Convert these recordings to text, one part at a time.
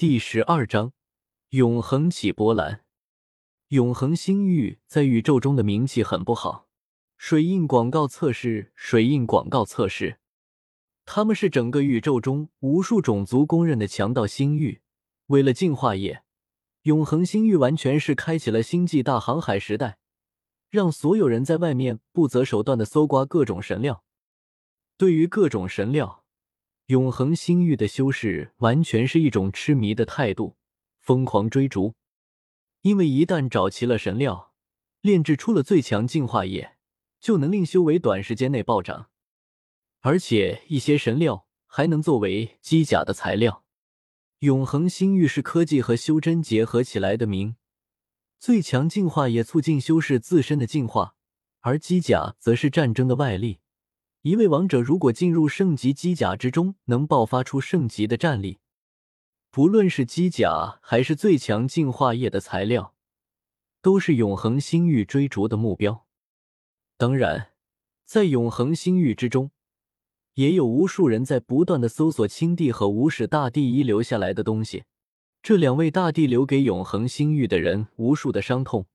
第十二章，永恒起波澜。永恒星域在宇宙中的名气很不好。水印广告测试，水印广告测试，他们是整个宇宙中无数种族公认的强盗星域。为了净化业，永恒星域完全是开启了星际大航海时代，让所有人在外面不择手段的搜刮各种神料。对于各种神料。永恒星域的修士完全是一种痴迷的态度，疯狂追逐。因为一旦找齐了神料，炼制出了最强净化液，就能令修为短时间内暴涨。而且一些神料还能作为机甲的材料。永恒星域是科技和修真结合起来的名。最强净化液促进修士自身的进化，而机甲则是战争的外力。一位王者如果进入圣级机甲之中，能爆发出圣级的战力。不论是机甲还是最强净化液的材料，都是永恒星域追逐的目标。当然，在永恒星域之中，也有无数人在不断的搜索青帝和无始大帝遗留下来的东西。这两位大帝留给永恒星域的人无数的伤痛，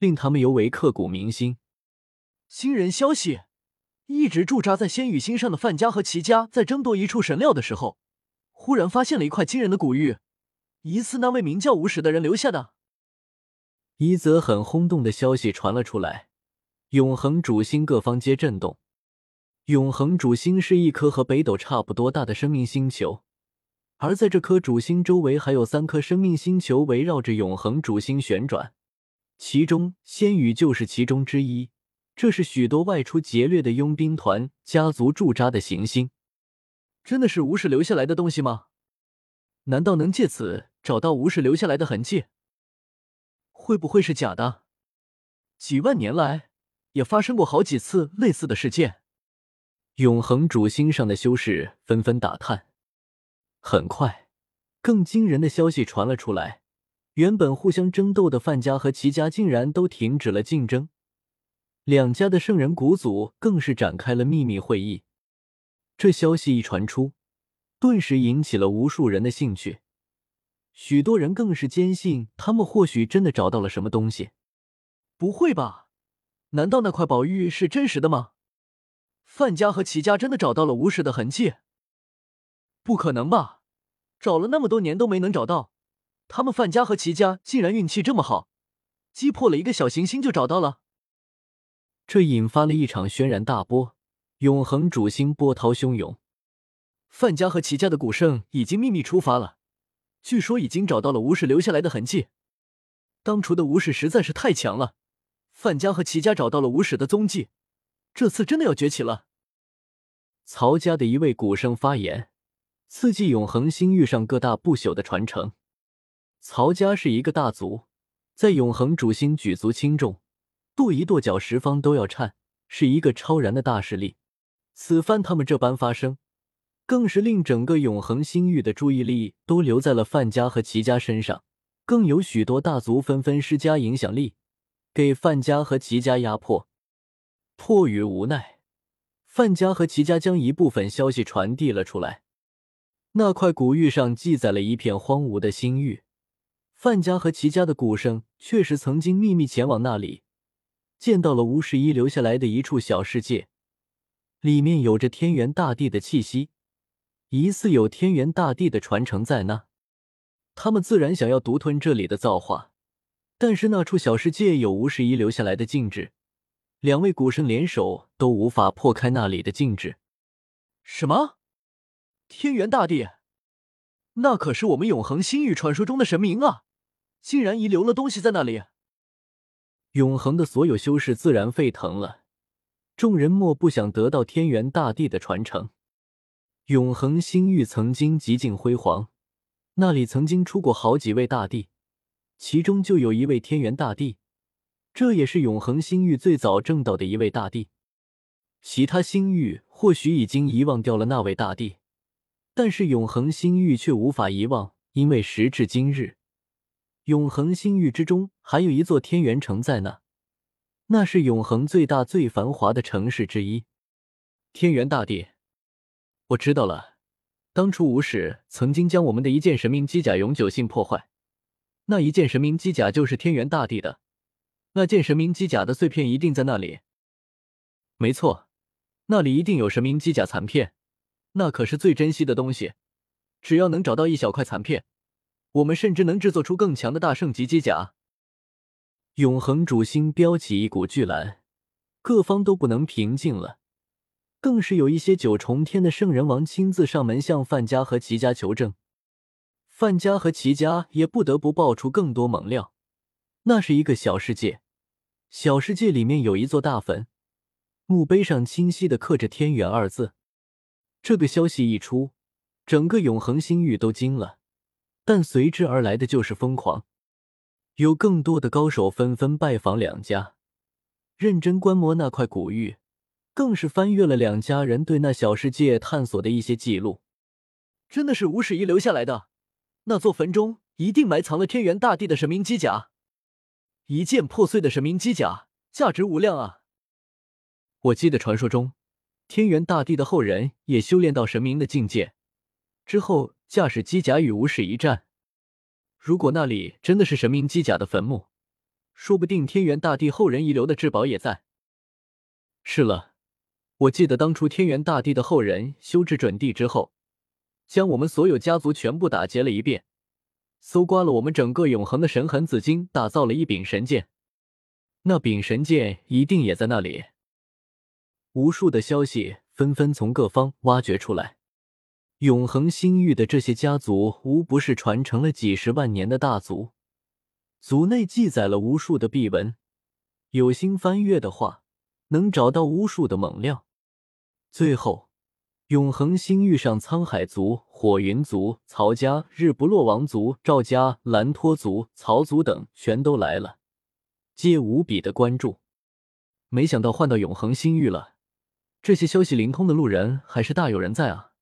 令他们尤为刻骨铭心。新人消息。一直驻扎在仙羽星上的范家和齐家，在争夺一处神料的时候，忽然发现了一块惊人的古玉，疑似那位名叫无始的人留下的。一则很轰动的消息传了出来，永恒主星各方皆震动。永恒主星是一颗和北斗差不多大的生命星球，而在这颗主星周围还有三颗生命星球围绕着永恒主星旋转，其中仙羽就是其中之一。这是许多外出劫掠的佣兵团家族驻扎的行星，真的是吴氏留下来的东西吗？难道能借此找到吴氏留下来的痕迹？会不会是假的？几万年来也发生过好几次类似的事件。永恒主星上的修士纷纷打探。很快，更惊人的消息传了出来：原本互相争斗的范家和齐家竟然都停止了竞争。两家的圣人古祖更是展开了秘密会议。这消息一传出，顿时引起了无数人的兴趣。许多人更是坚信，他们或许真的找到了什么东西。不会吧？难道那块宝玉是真实的吗？范家和齐家真的找到了无始的痕迹？不可能吧？找了那么多年都没能找到，他们范家和齐家竟然运气这么好，击破了一个小行星就找到了。这引发了一场轩然大波，永恒主星波涛汹涌。范家和齐家的古圣已经秘密出发了，据说已经找到了吴氏留下来的痕迹。当初的吴氏实在是太强了，范家和齐家找到了吴氏的踪迹，这次真的要崛起了。曹家的一位古圣发言，刺激永恒星域上各大不朽的传承。曹家是一个大族，在永恒主星举足轻重。跺一跺脚，十方都要颤，是一个超然的大势力。此番他们这般发声，更是令整个永恒星域的注意力都留在了范家和齐家身上。更有许多大族纷纷施加影响力，给范家和齐家压迫。迫于无奈，范家和齐家将一部分消息传递了出来。那块古玉上记载了一片荒芜的星域，范家和齐家的古圣确实曾经秘密前往那里。见到了吴十一留下来的一处小世界，里面有着天元大帝的气息，疑似有天元大帝的传承在那。他们自然想要独吞这里的造化，但是那处小世界有吴十一留下来的禁制，两位古圣联手都无法破开那里的禁制。什么？天元大帝？那可是我们永恒星域传说中的神明啊！竟然遗留了东西在那里。永恒的所有修士自然沸腾了，众人莫不想得到天元大帝的传承。永恒星域曾经极尽辉煌，那里曾经出过好几位大帝，其中就有一位天元大帝，这也是永恒星域最早挣到的一位大帝。其他星域或许已经遗忘掉了那位大帝，但是永恒星域却无法遗忘，因为时至今日。永恒星域之中还有一座天元城在那，那是永恒最大最繁华的城市之一。天元大帝，我知道了，当初无始曾经将我们的一件神明机甲永久性破坏，那一件神明机甲就是天元大帝的。那件神明机甲的碎片一定在那里。没错，那里一定有神明机甲残片，那可是最珍惜的东西。只要能找到一小块残片，我们甚至能制作出更强的大圣级机甲。永恒主星飙起一股巨澜，各方都不能平静了。更是有一些九重天的圣人王亲自上门向范家和齐家求证，范家和齐家也不得不爆出更多猛料。那是一个小世界，小世界里面有一座大坟，墓碑上清晰的刻着“天元”二字。这个消息一出，整个永恒星域都惊了，但随之而来的就是疯狂。有更多的高手纷纷拜访两家，认真观摩那块古玉。更是翻阅了两家人对那小世界探索的一些记录，真的是无始遗留下来的。那座坟中一定埋藏了天元大帝的神明机甲，一件破碎的神明机甲，价值无量啊！我记得传说中，天元大帝的后人也修炼到神明的境界，之后驾驶机甲与无始一战。如果那里真的是神明机甲的坟墓，说不定天元大帝后人遗留的至宝也在。是了。我记得当初天元大帝的后人修至准帝之后，将我们所有家族全部打劫了一遍，搜刮了我们整个永恒的神痕紫金，打造了一柄神剑。那柄神剑一定也在那里。无数的消息纷纷从各方挖掘出来，永恒星域的这些家族无不是传承了几十万年的大族，族内记载了无数的秘文，有心翻阅的话，能找到无数的猛料。最后，永恒星域上，沧海族、火云族、曹家、日不落王族、赵家、蓝托族、曹族等全都来了，皆无比的关注。没想到换到永恒星域了，这些消息灵通的路人还是大有人在啊！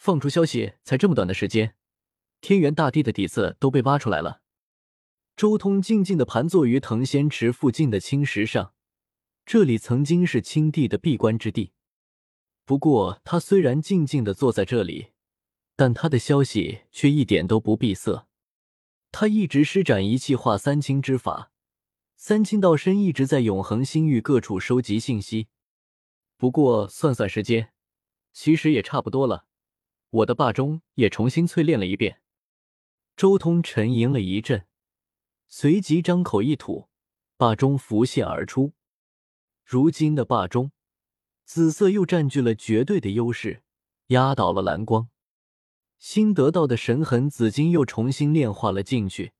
放出消息才这么短的时间，天元大帝的底子都被挖出来了。周通静静的盘坐于藤仙池附近的青石上，这里曾经是青帝的闭关之地。不过，他虽然静静的坐在这里，但他的消息却一点都不闭塞。他一直施展一气化三清之法，三清道身一直在永恒星域各处收集信息。不过，算算时间，其实也差不多了。我的霸中也重新淬炼了一遍。周通沉吟了一阵，随即张口一吐，霸中浮现而出。如今的霸中。紫色又占据了绝对的优势，压倒了蓝光。新得到的神痕紫金又重新炼化了进去。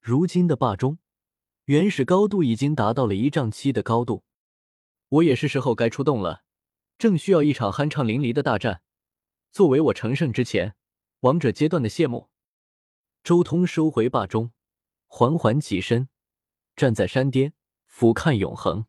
如今的霸中，原始高度已经达到了一丈七的高度。我也是时候该出动了，正需要一场酣畅淋漓的大战，作为我成圣之前王者阶段的谢幕。周通收回霸中，缓缓起身，站在山巅，俯瞰永恒。